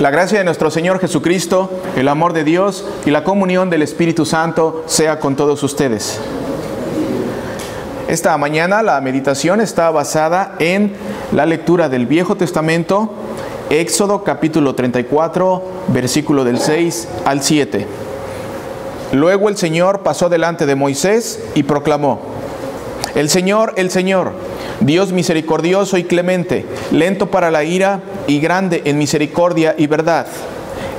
La gracia de nuestro Señor Jesucristo, el amor de Dios y la comunión del Espíritu Santo sea con todos ustedes. Esta mañana la meditación está basada en la lectura del Viejo Testamento, Éxodo capítulo 34, versículo del 6 al 7. Luego el Señor pasó delante de Moisés y proclamó, El Señor, el Señor, Dios misericordioso y clemente, lento para la ira y grande en misericordia y verdad.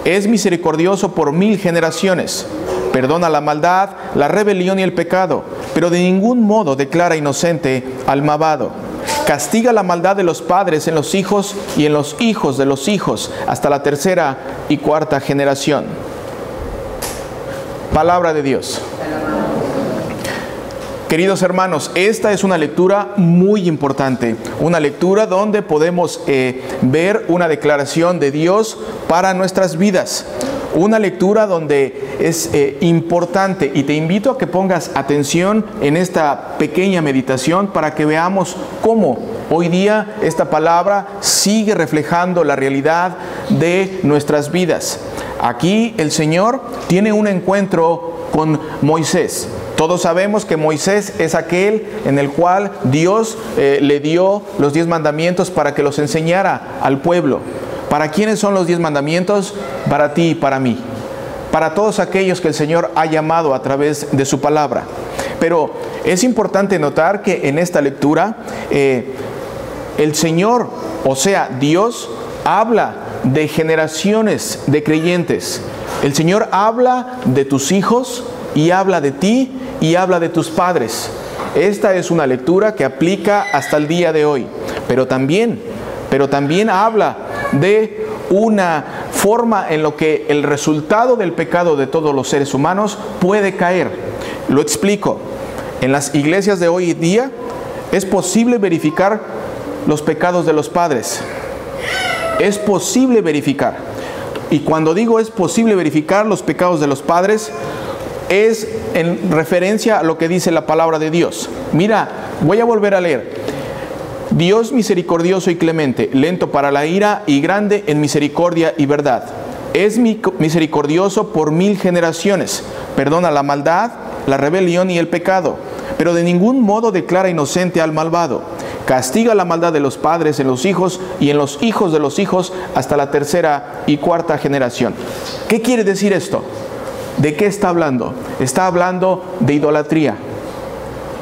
Es misericordioso por mil generaciones. Perdona la maldad, la rebelión y el pecado, pero de ningún modo declara inocente al malvado. Castiga la maldad de los padres en los hijos y en los hijos de los hijos hasta la tercera y cuarta generación. Palabra de Dios. Queridos hermanos, esta es una lectura muy importante, una lectura donde podemos eh, ver una declaración de Dios para nuestras vidas, una lectura donde es eh, importante y te invito a que pongas atención en esta pequeña meditación para que veamos cómo hoy día esta palabra sigue reflejando la realidad de nuestras vidas. Aquí el Señor tiene un encuentro con Moisés. Todos sabemos que Moisés es aquel en el cual Dios eh, le dio los diez mandamientos para que los enseñara al pueblo. ¿Para quiénes son los diez mandamientos? Para ti y para mí. Para todos aquellos que el Señor ha llamado a través de su palabra. Pero es importante notar que en esta lectura eh, el Señor, o sea, Dios, habla de generaciones de creyentes. El Señor habla de tus hijos y habla de ti y habla de tus padres. Esta es una lectura que aplica hasta el día de hoy, pero también, pero también habla de una forma en lo que el resultado del pecado de todos los seres humanos puede caer. Lo explico. En las iglesias de hoy día es posible verificar los pecados de los padres. Es posible verificar. Y cuando digo es posible verificar los pecados de los padres, es en referencia a lo que dice la palabra de Dios. Mira, voy a volver a leer. Dios misericordioso y clemente, lento para la ira y grande en misericordia y verdad. Es misericordioso por mil generaciones, perdona la maldad, la rebelión y el pecado, pero de ningún modo declara inocente al malvado. Castiga la maldad de los padres en los hijos y en los hijos de los hijos hasta la tercera y cuarta generación. ¿Qué quiere decir esto? ¿De qué está hablando? Está hablando de idolatría.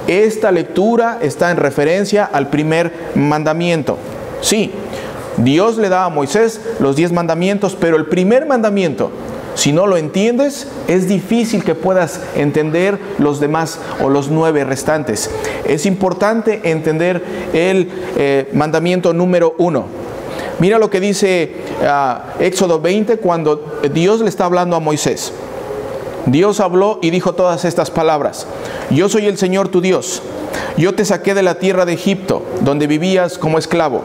Esta lectura está en referencia al primer mandamiento. Sí, Dios le da a Moisés los diez mandamientos, pero el primer mandamiento, si no lo entiendes, es difícil que puedas entender los demás o los nueve restantes. Es importante entender el eh, mandamiento número uno. Mira lo que dice ah, Éxodo 20 cuando Dios le está hablando a Moisés. Dios habló y dijo todas estas palabras. Yo soy el Señor tu Dios. Yo te saqué de la tierra de Egipto, donde vivías como esclavo.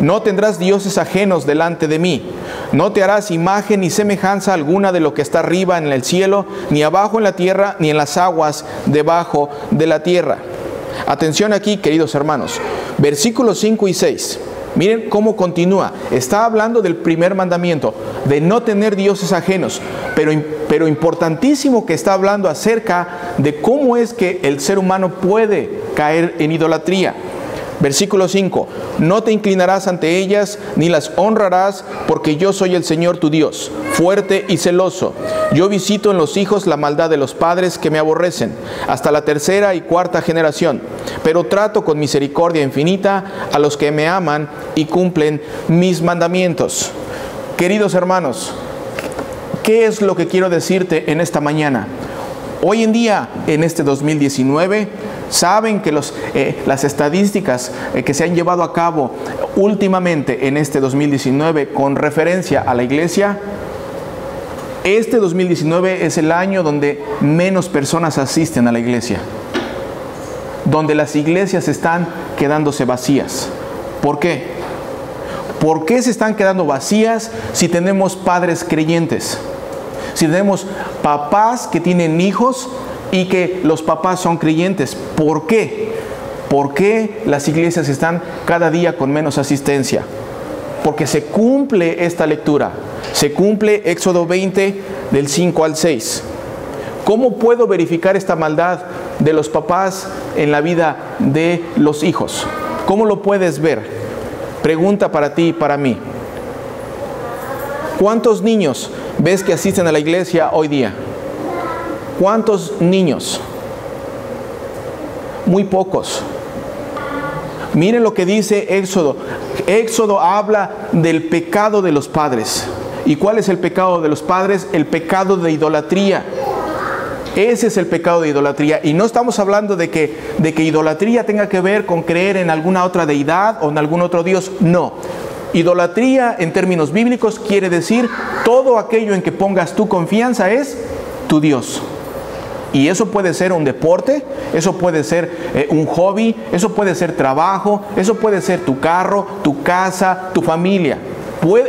No tendrás dioses ajenos delante de mí. No te harás imagen ni semejanza alguna de lo que está arriba en el cielo, ni abajo en la tierra, ni en las aguas debajo de la tierra. Atención aquí, queridos hermanos. Versículos 5 y 6. Miren cómo continúa. Está hablando del primer mandamiento, de no tener dioses ajenos, pero, pero importantísimo que está hablando acerca de cómo es que el ser humano puede caer en idolatría. Versículo 5, no te inclinarás ante ellas ni las honrarás, porque yo soy el Señor tu Dios, fuerte y celoso. Yo visito en los hijos la maldad de los padres que me aborrecen, hasta la tercera y cuarta generación, pero trato con misericordia infinita a los que me aman y cumplen mis mandamientos. Queridos hermanos, ¿qué es lo que quiero decirte en esta mañana? Hoy en día, en este 2019, saben que eh, las estadísticas eh, que se han llevado a cabo últimamente en este 2019 con referencia a la iglesia, este 2019 es el año donde menos personas asisten a la iglesia, donde las iglesias están quedándose vacías. ¿Por qué? ¿Por qué se están quedando vacías si tenemos padres creyentes? Si tenemos papás que tienen hijos y que los papás son creyentes. ¿Por qué? ¿Por qué las iglesias están cada día con menos asistencia? porque se cumple esta lectura. Se cumple Éxodo 20 del 5 al 6. ¿Cómo puedo verificar esta maldad de los papás en la vida de los hijos? ¿Cómo lo puedes ver? Pregunta para ti y para mí. ¿Cuántos niños ves que asisten a la iglesia hoy día? ¿Cuántos niños? Muy pocos. Miren lo que dice Éxodo. Éxodo habla del pecado de los padres. ¿Y cuál es el pecado de los padres? El pecado de idolatría. Ese es el pecado de idolatría. Y no estamos hablando de que, de que idolatría tenga que ver con creer en alguna otra deidad o en algún otro Dios. No. Idolatría en términos bíblicos quiere decir todo aquello en que pongas tu confianza es tu Dios. Y eso puede ser un deporte, eso puede ser eh, un hobby, eso puede ser trabajo, eso puede ser tu carro, tu casa, tu familia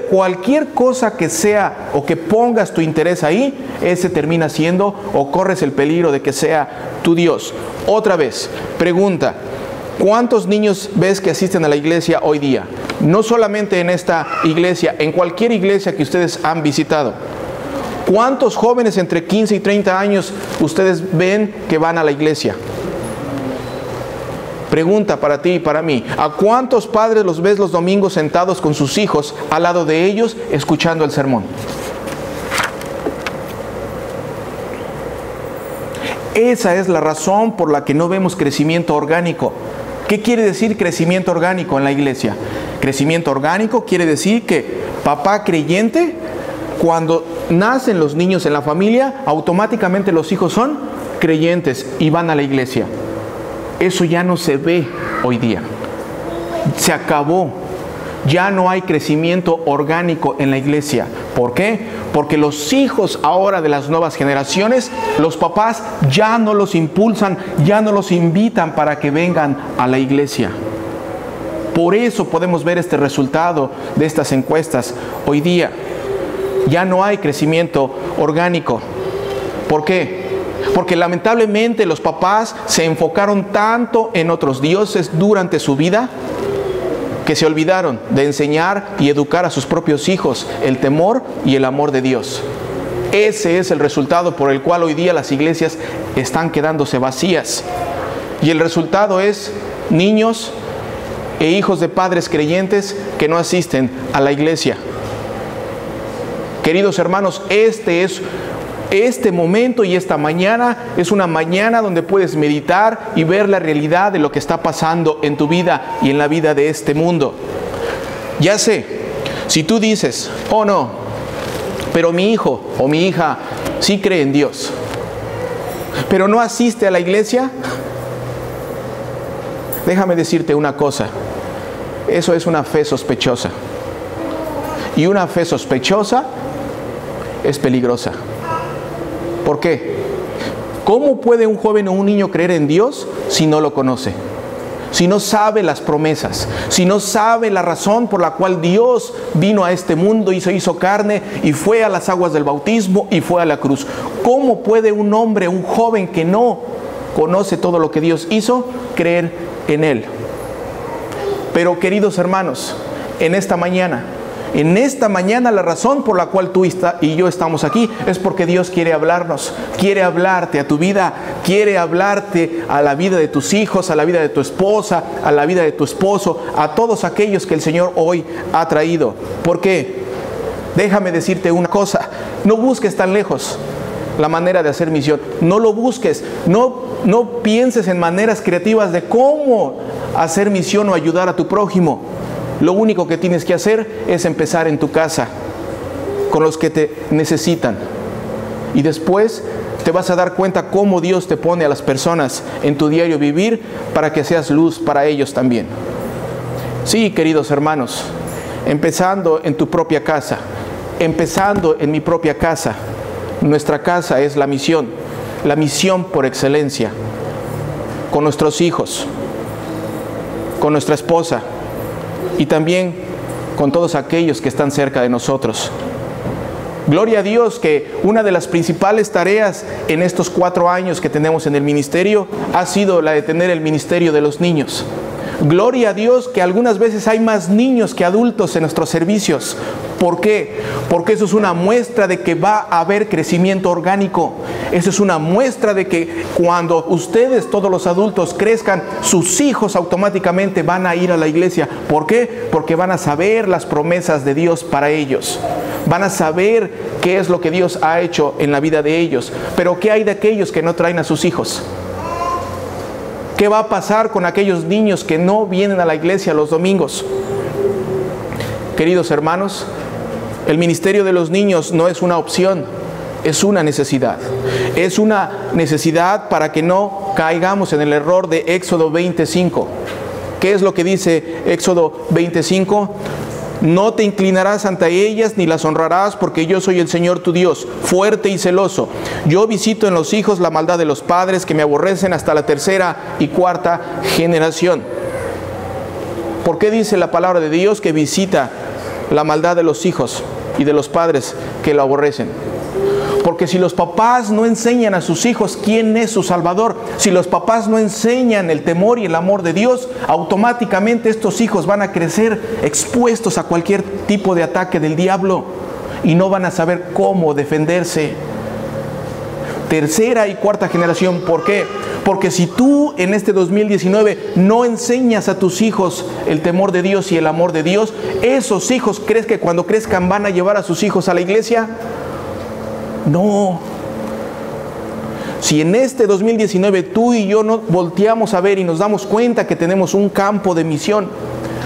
cualquier cosa que sea o que pongas tu interés ahí, ese termina siendo o corres el peligro de que sea tu Dios. Otra vez, pregunta, ¿cuántos niños ves que asisten a la iglesia hoy día? No solamente en esta iglesia, en cualquier iglesia que ustedes han visitado. ¿Cuántos jóvenes entre 15 y 30 años ustedes ven que van a la iglesia? Pregunta para ti y para mí, ¿a cuántos padres los ves los domingos sentados con sus hijos al lado de ellos escuchando el sermón? Esa es la razón por la que no vemos crecimiento orgánico. ¿Qué quiere decir crecimiento orgánico en la iglesia? Crecimiento orgánico quiere decir que papá creyente, cuando nacen los niños en la familia, automáticamente los hijos son creyentes y van a la iglesia. Eso ya no se ve hoy día. Se acabó. Ya no hay crecimiento orgánico en la iglesia. ¿Por qué? Porque los hijos ahora de las nuevas generaciones, los papás ya no los impulsan, ya no los invitan para que vengan a la iglesia. Por eso podemos ver este resultado de estas encuestas hoy día. Ya no hay crecimiento orgánico. ¿Por qué? Porque lamentablemente los papás se enfocaron tanto en otros dioses durante su vida que se olvidaron de enseñar y educar a sus propios hijos el temor y el amor de Dios. Ese es el resultado por el cual hoy día las iglesias están quedándose vacías. Y el resultado es niños e hijos de padres creyentes que no asisten a la iglesia. Queridos hermanos, este es este momento y esta mañana es una mañana donde puedes meditar y ver la realidad de lo que está pasando en tu vida y en la vida de este mundo. Ya sé, si tú dices, oh no, pero mi hijo o mi hija sí cree en Dios, pero no asiste a la iglesia, déjame decirte una cosa, eso es una fe sospechosa. Y una fe sospechosa es peligrosa. ¿Por qué? ¿Cómo puede un joven o un niño creer en Dios si no lo conoce? Si no sabe las promesas, si no sabe la razón por la cual Dios vino a este mundo y se hizo carne y fue a las aguas del bautismo y fue a la cruz. ¿Cómo puede un hombre, un joven que no conoce todo lo que Dios hizo, creer en Él? Pero queridos hermanos, en esta mañana en esta mañana la razón por la cual tú y yo estamos aquí es porque Dios quiere hablarnos, quiere hablarte a tu vida, quiere hablarte a la vida de tus hijos, a la vida de tu esposa, a la vida de tu esposo, a todos aquellos que el Señor hoy ha traído. ¿Por qué? Déjame decirte una cosa, no busques tan lejos la manera de hacer misión, no lo busques, no, no pienses en maneras creativas de cómo hacer misión o ayudar a tu prójimo. Lo único que tienes que hacer es empezar en tu casa, con los que te necesitan. Y después te vas a dar cuenta cómo Dios te pone a las personas en tu diario vivir para que seas luz para ellos también. Sí, queridos hermanos, empezando en tu propia casa, empezando en mi propia casa. Nuestra casa es la misión, la misión por excelencia, con nuestros hijos, con nuestra esposa, y también con todos aquellos que están cerca de nosotros. Gloria a Dios que una de las principales tareas en estos cuatro años que tenemos en el ministerio ha sido la de tener el ministerio de los niños. Gloria a Dios que algunas veces hay más niños que adultos en nuestros servicios. ¿Por qué? Porque eso es una muestra de que va a haber crecimiento orgánico. Eso es una muestra de que cuando ustedes, todos los adultos, crezcan, sus hijos automáticamente van a ir a la iglesia. ¿Por qué? Porque van a saber las promesas de Dios para ellos. Van a saber qué es lo que Dios ha hecho en la vida de ellos. Pero ¿qué hay de aquellos que no traen a sus hijos? ¿Qué va a pasar con aquellos niños que no vienen a la iglesia los domingos? Queridos hermanos, el ministerio de los niños no es una opción, es una necesidad. Es una necesidad para que no caigamos en el error de Éxodo 25. ¿Qué es lo que dice Éxodo 25? No te inclinarás ante ellas ni las honrarás porque yo soy el Señor tu Dios, fuerte y celoso. Yo visito en los hijos la maldad de los padres que me aborrecen hasta la tercera y cuarta generación. ¿Por qué dice la palabra de Dios que visita la maldad de los hijos y de los padres que lo aborrecen. Porque si los papás no enseñan a sus hijos quién es su Salvador, si los papás no enseñan el temor y el amor de Dios, automáticamente estos hijos van a crecer expuestos a cualquier tipo de ataque del diablo y no van a saber cómo defenderse. Tercera y cuarta generación, ¿por qué? Porque si tú en este 2019 no enseñas a tus hijos el temor de Dios y el amor de Dios, esos hijos crees que cuando crezcan van a llevar a sus hijos a la iglesia? No. Si en este 2019 tú y yo no volteamos a ver y nos damos cuenta que tenemos un campo de misión,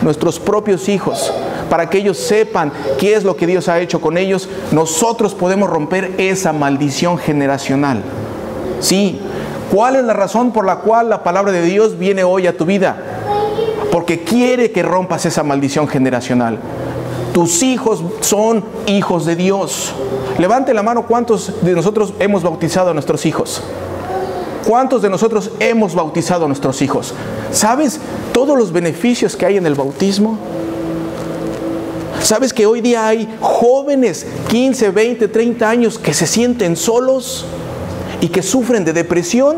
nuestros propios hijos, para que ellos sepan qué es lo que Dios ha hecho con ellos, nosotros podemos romper esa maldición generacional. Sí, ¿Cuál es la razón por la cual la palabra de Dios viene hoy a tu vida? Porque quiere que rompas esa maldición generacional. Tus hijos son hijos de Dios. Levante la mano cuántos de nosotros hemos bautizado a nuestros hijos. ¿Cuántos de nosotros hemos bautizado a nuestros hijos? ¿Sabes todos los beneficios que hay en el bautismo? ¿Sabes que hoy día hay jóvenes, 15, 20, 30 años, que se sienten solos? y que sufren de depresión.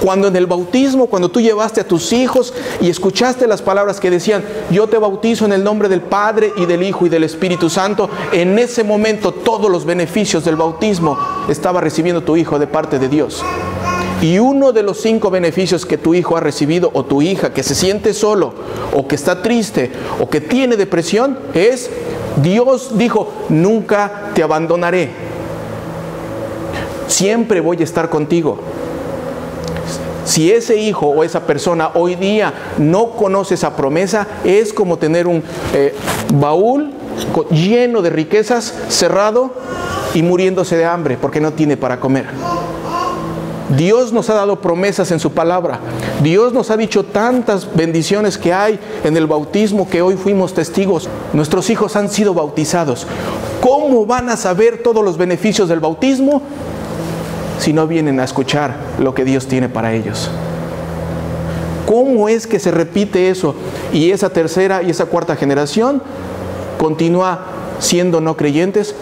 Cuando en el bautismo, cuando tú llevaste a tus hijos y escuchaste las palabras que decían, yo te bautizo en el nombre del Padre y del Hijo y del Espíritu Santo, en ese momento todos los beneficios del bautismo estaba recibiendo tu hijo de parte de Dios. Y uno de los cinco beneficios que tu hijo ha recibido o tu hija que se siente solo o que está triste o que tiene depresión es, Dios dijo, nunca te abandonaré siempre voy a estar contigo. Si ese hijo o esa persona hoy día no conoce esa promesa, es como tener un eh, baúl lleno de riquezas cerrado y muriéndose de hambre porque no tiene para comer. Dios nos ha dado promesas en su palabra. Dios nos ha dicho tantas bendiciones que hay en el bautismo que hoy fuimos testigos. Nuestros hijos han sido bautizados. ¿Cómo van a saber todos los beneficios del bautismo? Si no vienen a escuchar lo que Dios tiene para ellos. ¿Cómo es que se repite eso? Y esa tercera y esa cuarta generación continúa siendo no creyentes.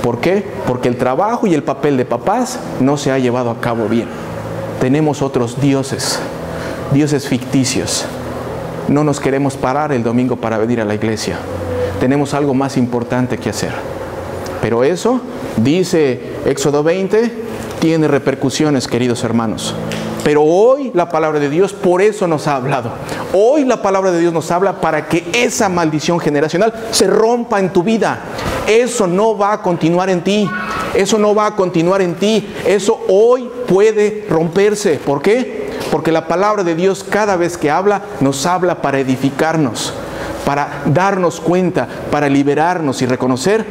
¿Por qué? Porque el trabajo y el papel de papás no se ha llevado a cabo bien. Tenemos otros dioses, dioses ficticios. No nos queremos parar el domingo para venir a la iglesia. Tenemos algo más importante que hacer. Pero eso, dice Éxodo 20, tiene repercusiones, queridos hermanos. Pero hoy la palabra de Dios por eso nos ha hablado. Hoy la palabra de Dios nos habla para que esa maldición generacional se rompa en tu vida. Eso no va a continuar en ti. Eso no va a continuar en ti. Eso hoy puede romperse. ¿Por qué? Porque la palabra de Dios cada vez que habla nos habla para edificarnos, para darnos cuenta, para liberarnos y reconocer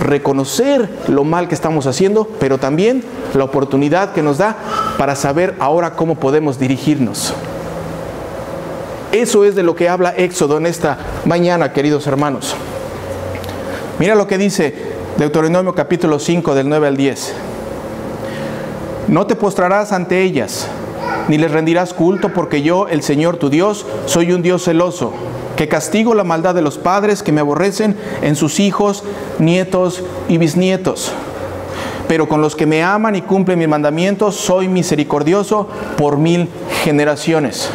reconocer lo mal que estamos haciendo, pero también la oportunidad que nos da para saber ahora cómo podemos dirigirnos. Eso es de lo que habla Éxodo en esta mañana, queridos hermanos. Mira lo que dice Deuteronomio capítulo 5 del 9 al 10. No te postrarás ante ellas, ni les rendirás culto, porque yo, el Señor tu Dios, soy un Dios celoso que castigo la maldad de los padres que me aborrecen en sus hijos, nietos y bisnietos. Pero con los que me aman y cumplen mis mandamientos, soy misericordioso por mil generaciones.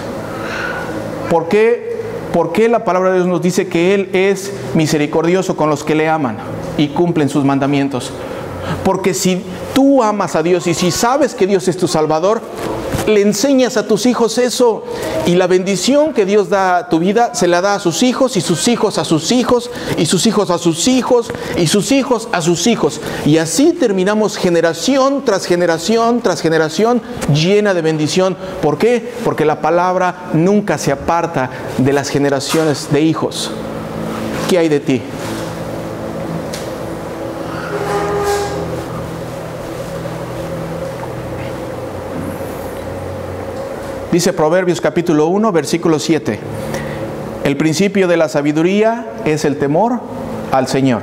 ¿Por qué, ¿Por qué la palabra de Dios nos dice que Él es misericordioso con los que le aman y cumplen sus mandamientos? Porque si tú amas a Dios y si sabes que Dios es tu Salvador, le enseñas a tus hijos eso. Y la bendición que Dios da a tu vida se la da a sus hijos y sus hijos a sus hijos y sus hijos a sus hijos y sus hijos a sus hijos. Y así terminamos generación tras generación tras generación llena de bendición. ¿Por qué? Porque la palabra nunca se aparta de las generaciones de hijos. ¿Qué hay de ti? Dice Proverbios capítulo 1, versículo 7. El principio de la sabiduría es el temor al Señor.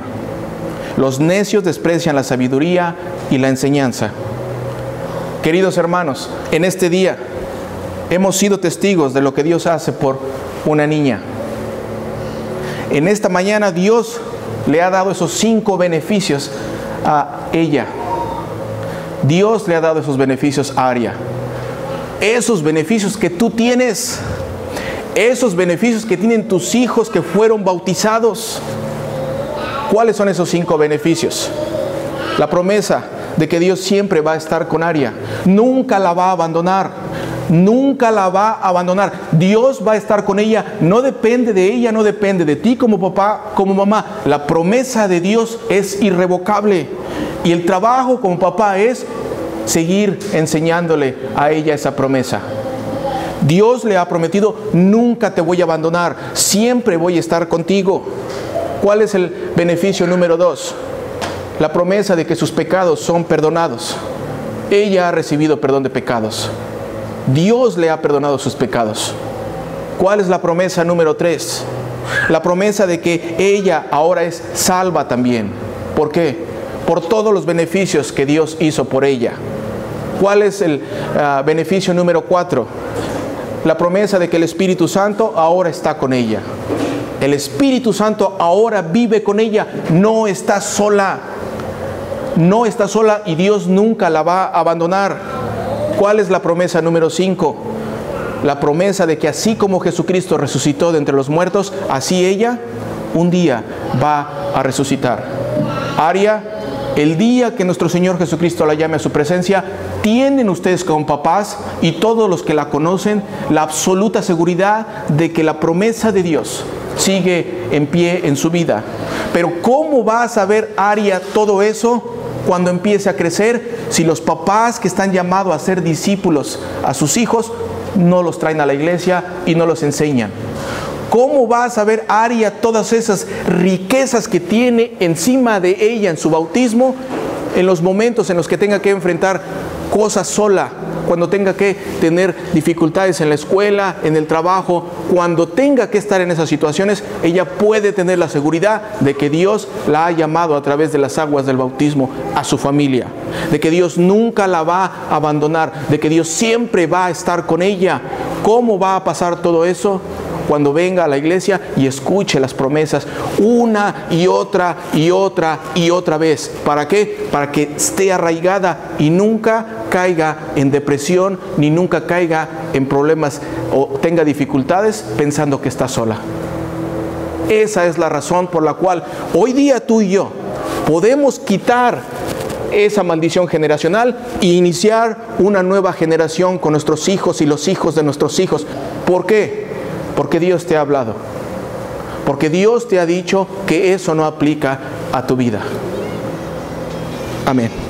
Los necios desprecian la sabiduría y la enseñanza. Queridos hermanos, en este día hemos sido testigos de lo que Dios hace por una niña. En esta mañana Dios le ha dado esos cinco beneficios a ella. Dios le ha dado esos beneficios a Aria esos beneficios que tú tienes, esos beneficios que tienen tus hijos que fueron bautizados. ¿Cuáles son esos cinco beneficios? La promesa de que Dios siempre va a estar con Aria, nunca la va a abandonar, nunca la va a abandonar. Dios va a estar con ella, no depende de ella, no depende de ti como papá, como mamá. La promesa de Dios es irrevocable y el trabajo como papá es seguir enseñándole a ella esa promesa. Dios le ha prometido, nunca te voy a abandonar, siempre voy a estar contigo. ¿Cuál es el beneficio número dos? La promesa de que sus pecados son perdonados. Ella ha recibido perdón de pecados. Dios le ha perdonado sus pecados. ¿Cuál es la promesa número tres? La promesa de que ella ahora es salva también. ¿Por qué? Por todos los beneficios que Dios hizo por ella. ¿Cuál es el ah, beneficio número cuatro? La promesa de que el Espíritu Santo ahora está con ella. El Espíritu Santo ahora vive con ella, no está sola. No está sola y Dios nunca la va a abandonar. ¿Cuál es la promesa número cinco? La promesa de que así como Jesucristo resucitó de entre los muertos, así ella un día va a resucitar. Aria, el día que nuestro Señor Jesucristo la llame a su presencia, tienen ustedes como papás y todos los que la conocen la absoluta seguridad de que la promesa de Dios sigue en pie en su vida. Pero ¿cómo va a saber Aria todo eso cuando empiece a crecer si los papás que están llamados a ser discípulos a sus hijos no los traen a la iglesia y no los enseñan? ¿Cómo va a saber Aria todas esas riquezas que tiene encima de ella en su bautismo en los momentos en los que tenga que enfrentar cosas sola, cuando tenga que tener dificultades en la escuela, en el trabajo, cuando tenga que estar en esas situaciones, ella puede tener la seguridad de que Dios la ha llamado a través de las aguas del bautismo a su familia, de que Dios nunca la va a abandonar, de que Dios siempre va a estar con ella. ¿Cómo va a pasar todo eso? Cuando venga a la iglesia y escuche las promesas una y otra y otra y otra vez. ¿Para qué? Para que esté arraigada y nunca caiga en depresión ni nunca caiga en problemas o tenga dificultades pensando que está sola. Esa es la razón por la cual hoy día tú y yo podemos quitar esa maldición generacional e iniciar una nueva generación con nuestros hijos y los hijos de nuestros hijos. ¿Por qué? Porque Dios te ha hablado. Porque Dios te ha dicho que eso no aplica a tu vida. Amén.